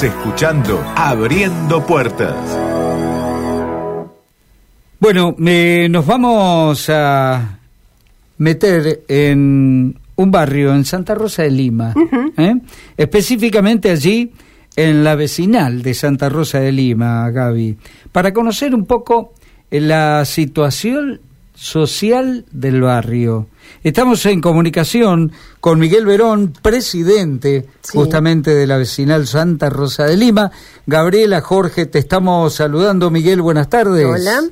Estás escuchando Abriendo Puertas. Bueno, nos vamos a meter en un barrio en Santa Rosa de Lima, ¿eh? específicamente allí en la vecinal de Santa Rosa de Lima, Gaby, para conocer un poco la situación social del barrio. Estamos en comunicación con Miguel Verón, presidente justamente de la vecinal Santa Rosa de Lima. Gabriela, Jorge, te estamos saludando. Miguel, buenas tardes. Hola.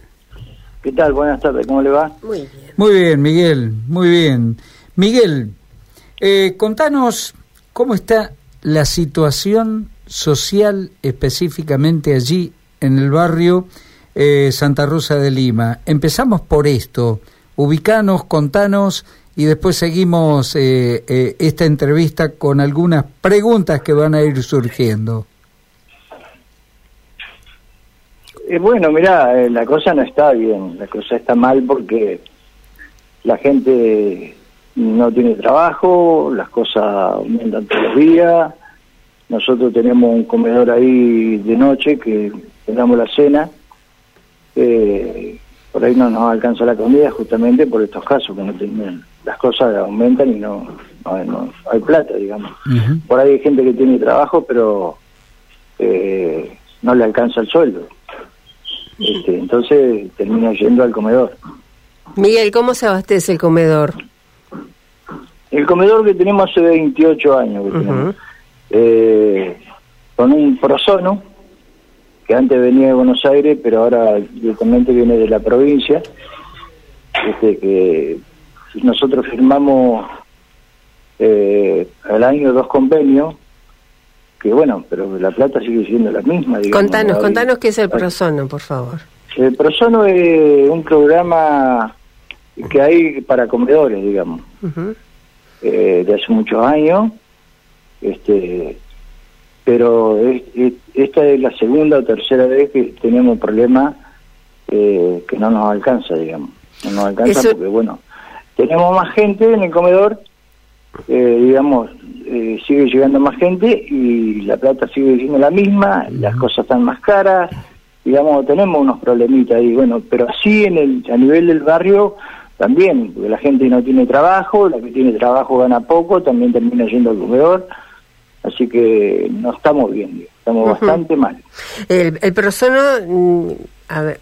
¿Qué tal? Buenas tardes, ¿cómo le va? Muy bien. Muy bien, Miguel, muy bien. Miguel, eh, contanos cómo está la situación social específicamente allí en el barrio eh, Santa Rosa de Lima. Empezamos por esto. Ubicanos, contanos y después seguimos eh, eh, esta entrevista con algunas preguntas que van a ir surgiendo. bueno, mira, la cosa no está bien, la cosa está mal porque la gente no tiene trabajo, las cosas aumentan todos los días. Nosotros tenemos un comedor ahí de noche que damos la cena eh, por ahí no nos alcanza la comida justamente por estos casos, que no tienen, las cosas aumentan y no, no, hay plata, digamos. Por ahí hay gente que tiene trabajo, pero eh, no le alcanza el sueldo. Este, entonces termina yendo al comedor. Miguel, ¿cómo se abastece el comedor? El comedor que tenemos hace 28 años, eh, con un prosono, que antes venía de Buenos Aires, pero ahora directamente viene de la provincia, este, que nosotros firmamos eh, al año dos convenios, que bueno, pero la plata sigue siendo la misma. contanos, contanos qué es el Prosono, por favor. El Prosono es un programa que hay para comedores, digamos, eh, de hace muchos años. Este, pero esta es la segunda o tercera vez que tenemos un problema eh, que no nos alcanza, digamos. No nos alcanza porque, bueno, tenemos más gente en el comedor, eh, digamos, eh, sigue llegando más gente y la plata sigue siendo la misma, las cosas están más caras, digamos, tenemos unos problemitas ahí, bueno, pero así en el, a nivel del barrio también, porque la gente no tiene trabajo, la que tiene trabajo gana poco, también termina yendo al comedor Así que no estamos bien, estamos bastante mal. El, el Prosono mm,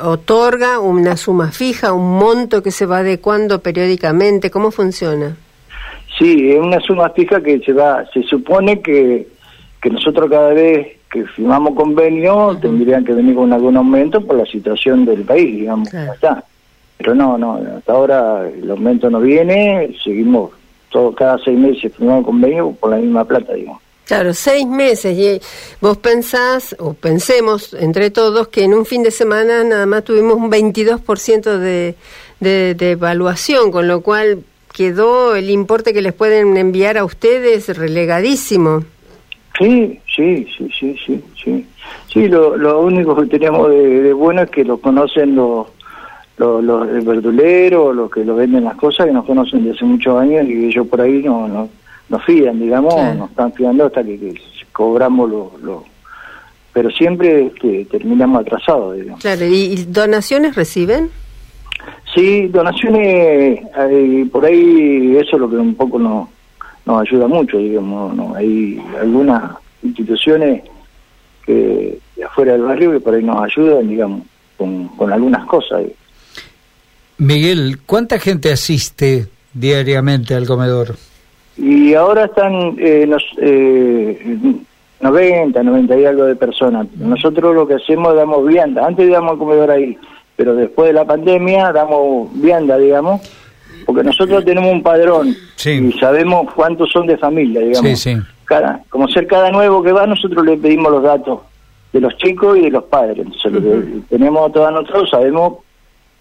otorga una suma fija, un monto que se va adecuando periódicamente, ¿cómo funciona? Sí, es una suma fija que se va, se supone que, que nosotros cada vez que firmamos convenio tendrían que venir con algún aumento por la situación del país, digamos, está. Pero no, no, hasta ahora el aumento no viene, seguimos todo, cada seis meses firmamos convenio por la misma plata, digamos. Claro, seis meses. Y vos pensás, o pensemos entre todos, que en un fin de semana nada más tuvimos un 22% de, de, de evaluación, con lo cual quedó el importe que les pueden enviar a ustedes relegadísimo. Sí, sí, sí, sí, sí, sí. Sí, lo, lo único que tenemos de, bueno es que lo conocen los, los, los verduleros, los que lo venden las cosas, que nos conocen desde hace muchos años y ellos por ahí no, no nos fían, digamos, nos están fiando hasta que, cobramos los... pero siempre este, terminamos atrasados, digamos. Claro, ¿y donaciones reciben? Sí, donaciones, por ahí eso es lo que un poco nos, nos ayuda mucho, digamos, ¿no? hay algunas instituciones que afuera del barrio que por ahí nos ayudan, digamos, con, con algunas cosas. Miguel, ¿cuánta gente asiste diariamente al comedor? Y ahora están eh, nos, eh, 90, 90 y algo de personas. Nosotros lo que hacemos es damos vianda. Antes damos comedor ahí, pero después de la pandemia damos vianda, digamos, porque nosotros tenemos un padrón y sabemos cuántos son de familia, digamos. Cada, como ser cada nuevo que va, nosotros le pedimos los datos de los chicos y de los padres. Entonces, lo que tenemos todos nosotros, sabemos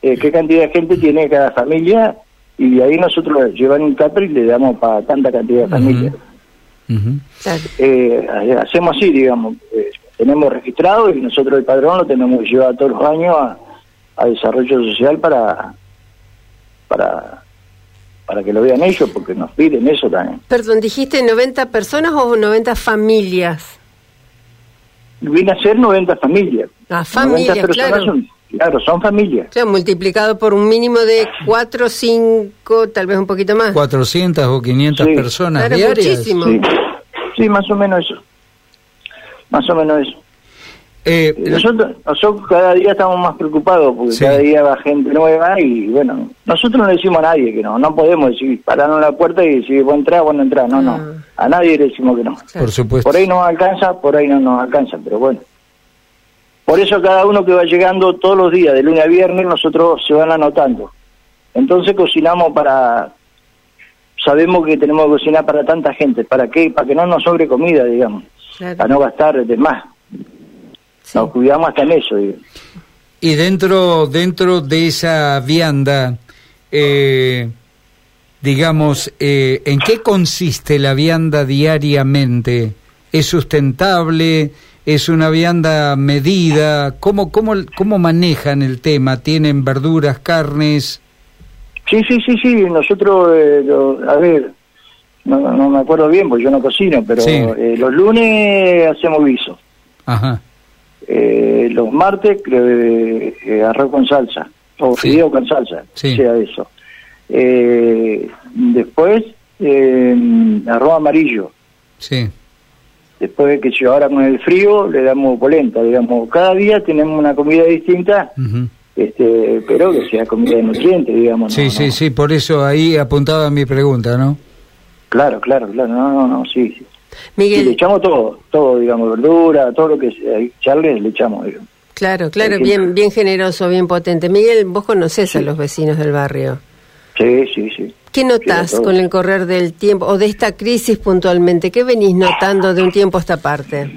eh, qué cantidad de gente tiene cada familia y de ahí nosotros llevan un capri y le damos para tanta cantidad de familias. Eh, hacemos así, digamos, eh, tenemos registrado y nosotros el padrón lo tenemos que llevar todos los años a, desarrollo social para para para que lo vean ellos, porque nos piden eso también. Perdón, dijiste 90 personas o 90 familias. viene a ser 90 familias. Ah, familias, 90 personas claro. son, claro, son familias. Claro, multiplicado por un mínimo de 4, 5, tal vez un poquito más. 400 o 500 Sí. personas Claro, diarias. muchísimo. Sí. sí, más o menos eso. Más o menos eso. Eh, Nosotros, nosotros cada día estamos más preocupados porque Sí. cada día va gente nueva y bueno, nosotros no le decimos a nadie que no, no podemos decir, pararnos la puerta y decir, vos entrás, vos no entrás, no, no, Ah. a nadie le decimos que no. por supuesto. Por ahí nos alcanza, por ahí no nos alcanza, pero bueno. Por eso cada uno que va llegando todos los días, de lunes a viernes, nosotros se van anotando. Entonces cocinamos para... Sabemos que tenemos que cocinar para tanta gente. ¿Para qué? Para que no nos sobre comida, digamos. Claro. Para no gastar de más. Sí. Nos cuidamos hasta en eso, digo. Y dentro, dentro de esa vianda, eh, digamos, eh, ¿en qué consiste la vianda diariamente? ¿Es sustentable? ¿Es una vianda medida? ¿Cómo, cómo, cómo manejan el tema? ¿Tienen verduras, carnes? Sí, sí, sí, sí. Nosotros, eh, lo- a ver, no, no me acuerdo bien porque yo no cocino, pero Sí. eh, los lunes hacemos guiso. Ajá. Eh, los martes eh, eh, arroz con salsa o Sí. fideo con salsa, Sí. sea eso. Eh, después eh, arroz amarillo. Sí. Después que yo ahora con el frío le damos polenta, digamos. Cada día tenemos una comida distinta, este, pero que sea comida de nutrientes, digamos. Sí, no, sí, no. sí, por eso ahí apuntaba mi pregunta, ¿no? Claro, claro, claro. No, no, no, sí, sí. Y le Miguel, echamos todo, todo, digamos, verdura, todo lo que sea, echarle, le echamos, digamos. claro, claro, bien, bien generoso, bien potente. Miguel, vos conocés a los vecinos del barrio. Sí, sí, sí. ¿Qué Sí, todo. con el correr del tiempo o de esta crisis puntualmente? ¿Qué venís notando de un tiempo a esta parte?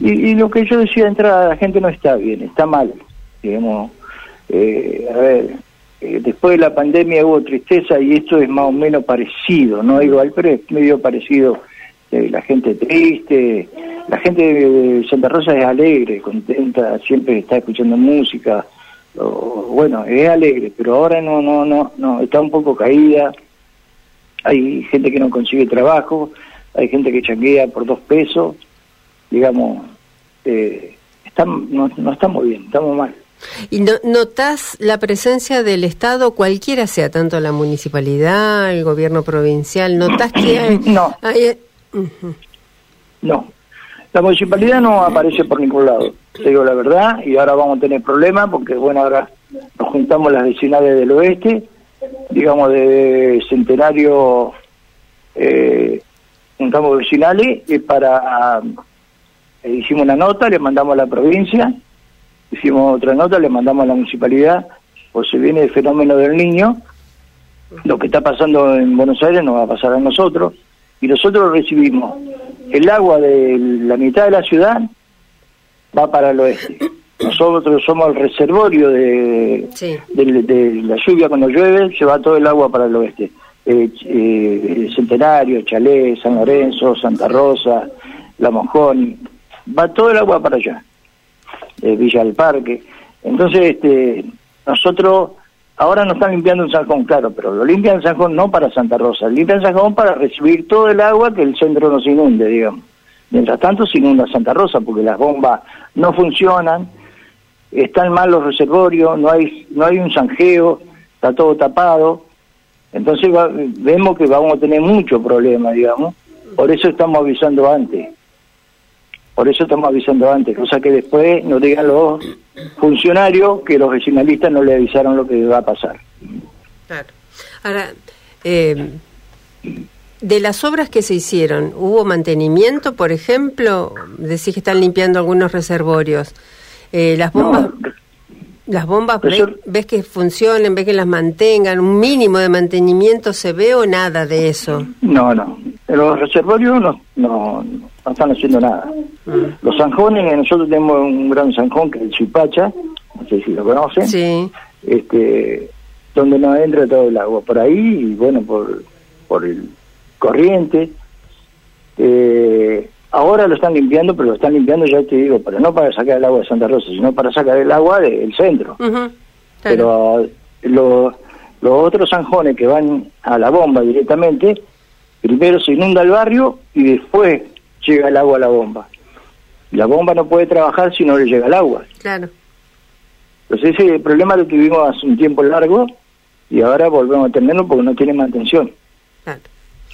Y, y lo que yo decía de entrada, la gente no está bien, está mal, digamos. Eh, a ver, eh, después de la pandemia hubo tristeza y esto es más o menos parecido, no igual, pero es medio parecido. Eh, la gente triste, la gente de Santa Rosa es alegre, contenta, siempre está escuchando música. O- bueno, es alegre, pero ahora no, no, no, no, está un poco caída. Hay gente que no consigue trabajo, hay gente que changuea por dos pesos, digamos, eh, estamos, no, no estamos bien, estamos mal. ¿Y no, notás la presencia del Estado, cualquiera sea, tanto la municipalidad, el gobierno provincial? ¿Notás que hay...? No. hay- Ujú. No, la municipalidad no aparece por ningún lado, te digo la verdad, y ahora vamos a tener problemas porque, bueno, ahora nos juntamos las vecinales del oeste, digamos de Centenario, eh, juntamos vecinales y para, eh, hicimos una nota, le mandamos a la provincia, hicimos otra nota, le mandamos a la municipalidad, pues se viene el fenómeno del niño, lo que está pasando en Buenos Aires nos va a pasar a nosotros, y nosotros recibimos el agua de la mitad de la ciudad va para el oeste. Nosotros somos el reservorio de, Sí. de, de la lluvia cuando llueve, se va todo el agua para el oeste. Eh, eh, Centenario, Chalé, San Lorenzo, Santa Rosa, La Mojón, va todo el agua para allá. Eh, Villa del Parque. Entonces, este, nosotros ahora nos están limpiando en Sanjón, claro, pero lo limpian en Sanjón no para Santa Rosa, limpian Sanjón para recibir todo el agua que el centro nos inunde, digamos. Mientras tanto se inunda Santa Rosa porque las bombas no funcionan, están mal los reservorios, no hay no hay un zanjeo, está todo tapado. Entonces vemos que vamos a tener mucho problema, digamos. Por eso estamos avisando antes. Por eso estamos avisando antes, cosa que después nos digan los funcionarios que los vecinalistas no le avisaron lo que va a pasar. Claro. Ahora, eh, de las obras que se hicieron, ¿hubo mantenimiento, por ejemplo? Decís que están limpiando algunos reservorios. Eh, las bombas, No, las bombas ves, que funcionen, ves que las mantengan, un mínimo de mantenimiento se ve o nada de eso. no, no. Los reservorios no, no, no están haciendo nada. Los zanjones, nosotros tenemos un gran zanjón que es el Chupacha, no sé si lo conocen. Sí, este donde nos entra todo el agua por ahí y bueno por por el corriente Eh, ahora lo están limpiando pero lo están limpiando ya te digo pero no para sacar el agua de Santa Rosa sino para sacar el agua del centro claro. pero los los otros zanjones que van a la bomba directamente primero se inunda el barrio y después llega el agua a la bomba La bomba no puede trabajar si no le llega el agua. Claro. Entonces ese problema lo tuvimos hace un tiempo largo y ahora volvemos a tenerlo porque no tiene mantención. Claro.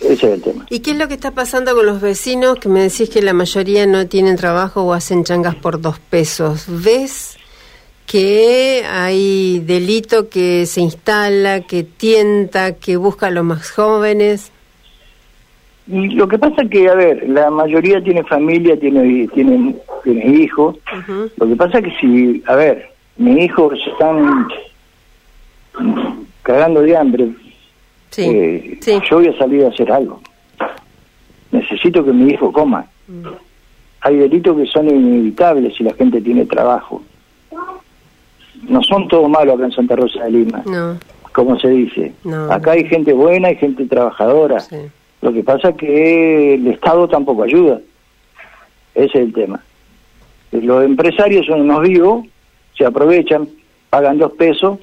Ese es el tema. ¿Y qué es lo que está pasando con los vecinos que me decís que la mayoría no tienen trabajo o hacen changas por dos pesos? ¿Ves que hay delito que se instala, que tienta, que busca a los más jóvenes? Y lo que pasa es que, a ver, la mayoría tiene familia, tiene, tiene, tiene hijos. Lo que pasa es que si, a ver, mis hijos están cagando de hambre, Sí, eh, sí. yo voy a salir a hacer algo. Necesito que mi hijo coma. Mm. Hay delitos que son inevitables si la gente tiene trabajo. No son todos malos acá en Santa Rosa de Lima, No, como se dice. No. Acá hay gente buena, hay gente trabajadora. sí. Lo que pasa es que el Estado tampoco ayuda. Ese es el tema. Los empresarios son unos vivos, se aprovechan, pagan dos pesos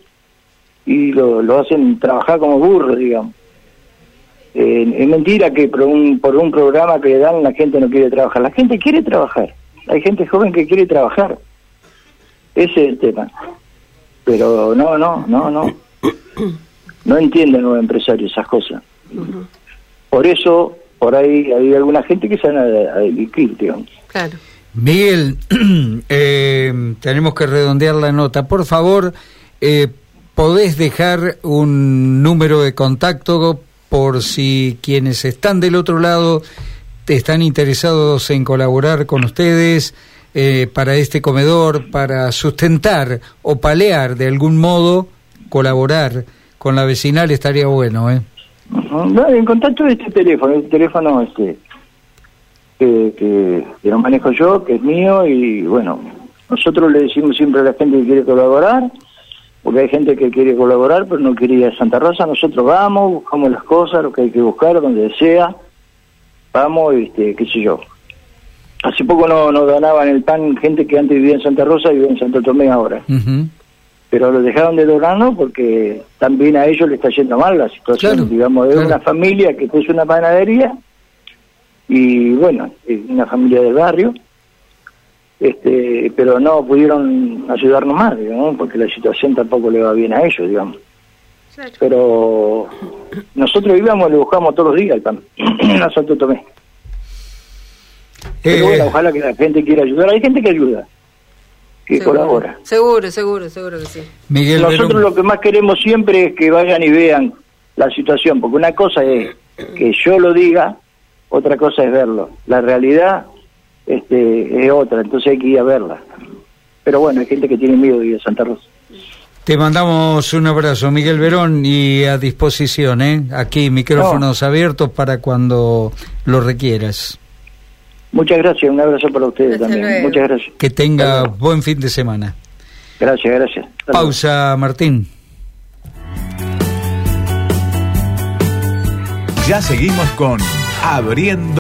y lo, lo hacen trabajar como burros, digamos. Eh, es mentira que por un, por un programa que le dan la gente no quiere trabajar. La gente quiere trabajar. Hay gente joven que quiere trabajar. Ese es el tema. Pero no, no, no, no. No entienden los empresarios esas cosas. Por eso, por ahí hay alguna gente que se van a, a delinquir, digamos. Claro. Miguel, eh, tenemos que redondear la nota. Por favor, eh, podés dejar un número de contacto por si quienes están del otro lado están interesados en colaborar con ustedes eh, para este comedor, para sustentar o palear de algún modo, colaborar con la vecinal estaría bueno, ¿eh? No, en contacto de este teléfono, el teléfono este que lo manejo yo, que es mío, y bueno, nosotros le decimos siempre a la gente que quiere colaborar, porque hay gente que quiere colaborar, pero no quiere ir a Santa Rosa, nosotros vamos, buscamos las cosas, lo que hay que buscar, donde sea, vamos, este, qué sé yo. Hace poco no- nos donaban el pan gente que antes vivía en Santa Rosa y vive en Santo Tomé ahora. Pero lo dejaron de donarnos porque también a ellos le está yendo mal la situación, Claro, digamos, es claro. una familia que puso una panadería y bueno, es una familia del barrio, este, pero no pudieron ayudarnos más, digamos, porque la situación tampoco le va bien a ellos, digamos. Pero nosotros íbamos y le buscamos todos los días el pan a Santo Tomé. Pero Eh, bueno, ojalá que la gente quiera ayudar. Hay gente que ayuda, que Seguro. colabora. Seguro, seguro, seguro que sí. Miguel Nosotros Verón. lo que más queremos siempre es que vayan y vean la situación, porque una cosa es que yo lo diga, otra cosa es verlo. La realidad este, es otra, entonces hay que ir a verla. Pero bueno, hay gente que tiene miedo de ir a Santa Rosa. Te mandamos un abrazo, Miguel Verón, y a disposición, ¿eh? Aquí, micrófonos abiertos para cuando lo requieras. Muchas gracias, un abrazo para ustedes Hasta también. luego. Muchas gracias. Que tenga buen fin de semana. Gracias, gracias. Hasta luego. Pausa, Martín. Ya seguimos con Abriendo